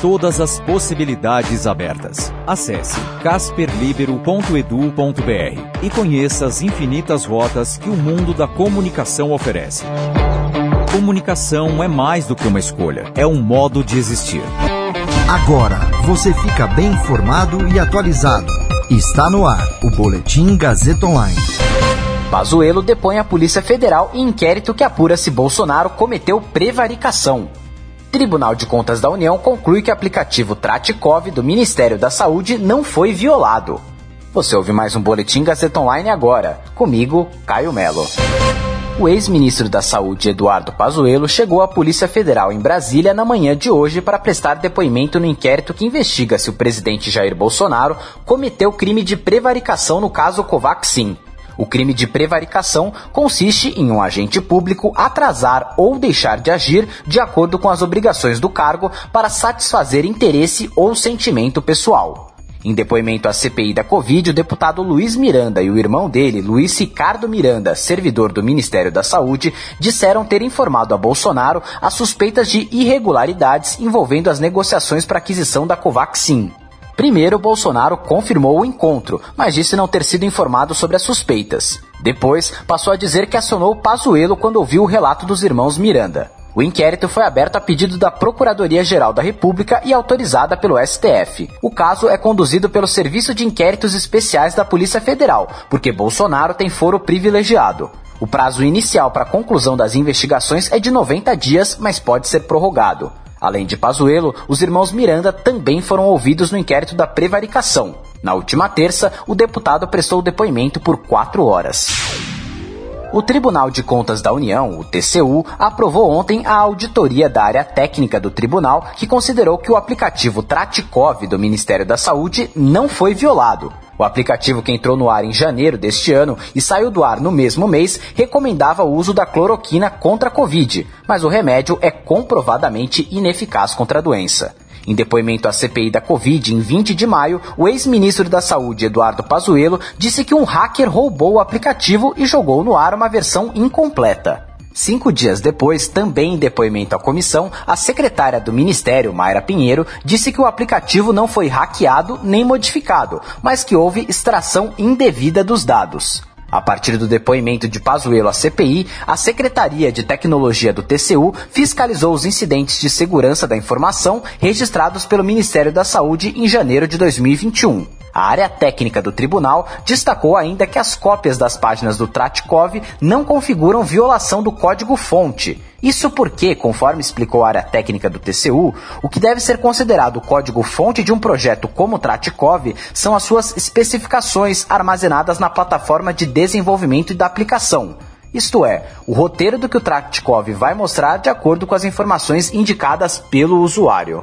Todas as possibilidades abertas. Acesse casperlibero.edu.br e conheça as infinitas rotas que o mundo da comunicação oferece. Comunicação é mais do que uma escolha, é um modo de existir. Agora você fica bem informado e atualizado. Está no ar o Boletim Gazeta Online. Pazuello depõe a Polícia Federal em inquérito que apura se Bolsonaro cometeu prevaricação. Tribunal de Contas da União conclui que o aplicativo Traticov do Ministério da Saúde não foi violado. Você ouve mais um Boletim Gazeta Online agora. Comigo, Caio Melo. O ex-ministro da Saúde, Eduardo Pazuello, chegou à Polícia Federal em Brasília na manhã de hoje para prestar depoimento no inquérito que investiga se o presidente Jair Bolsonaro cometeu crime de prevaricação no caso Covaxin. O crime de prevaricação consiste em um agente público atrasar ou deixar de agir de acordo com as obrigações do cargo para satisfazer interesse ou sentimento pessoal. Em depoimento à CPI da Covid, o deputado Luiz Miranda e o irmão dele, Luiz Ricardo Miranda, servidor do Ministério da Saúde, disseram ter informado a Bolsonaro as suspeitas de irregularidades envolvendo as negociações para aquisição da Covaxin. Primeiro, Bolsonaro confirmou o encontro, mas disse não ter sido informado sobre as suspeitas. Depois, passou a dizer que acionou Pazuello quando ouviu o relato dos irmãos Miranda. O inquérito foi aberto a pedido da Procuradoria-Geral da República e autorizada pelo STF. O caso é conduzido pelo Serviço de Inquéritos Especiais da Polícia Federal, porque Bolsonaro tem foro privilegiado. O prazo inicial para a conclusão das investigações é de 90 dias, mas pode ser prorrogado. Além de Pazuello, os irmãos Miranda também foram ouvidos no inquérito da prevaricação. Na última terça, o deputado prestou depoimento por quatro horas. O Tribunal de Contas da União, o TCU, aprovou ontem a auditoria da área técnica do tribunal, que considerou que o aplicativo Traticov do Ministério da Saúde não foi violado. O aplicativo que entrou no ar em janeiro deste ano e saiu do ar no mesmo mês recomendava o uso da cloroquina contra a Covid, mas o remédio é comprovadamente ineficaz contra a doença. Em depoimento à CPI da Covid, em 20 de maio, o ex-ministro da Saúde, Eduardo Pazuello, disse que um hacker roubou o aplicativo e jogou no ar uma versão incompleta. Cinco dias depois, também em depoimento à comissão, a secretária do Ministério, Mayra Pinheiro, disse que o aplicativo não foi hackeado nem modificado, mas que houve extração indevida dos dados. A partir do depoimento de Pazuello à CPI, a Secretaria de Tecnologia do TCU fiscalizou os incidentes de segurança da informação registrados pelo Ministério da Saúde em janeiro de 2021. A área técnica do tribunal destacou ainda que as cópias das páginas do Tratkov não configuram violação do código-fonte. Isso porque, conforme explicou a área técnica do TCU, o que deve ser considerado código-fonte de um projeto como o Tratkov são as suas especificações armazenadas na plataforma de desenvolvimento da aplicação. Isto é, o roteiro do que o Tratkov vai mostrar de acordo com as informações indicadas pelo usuário.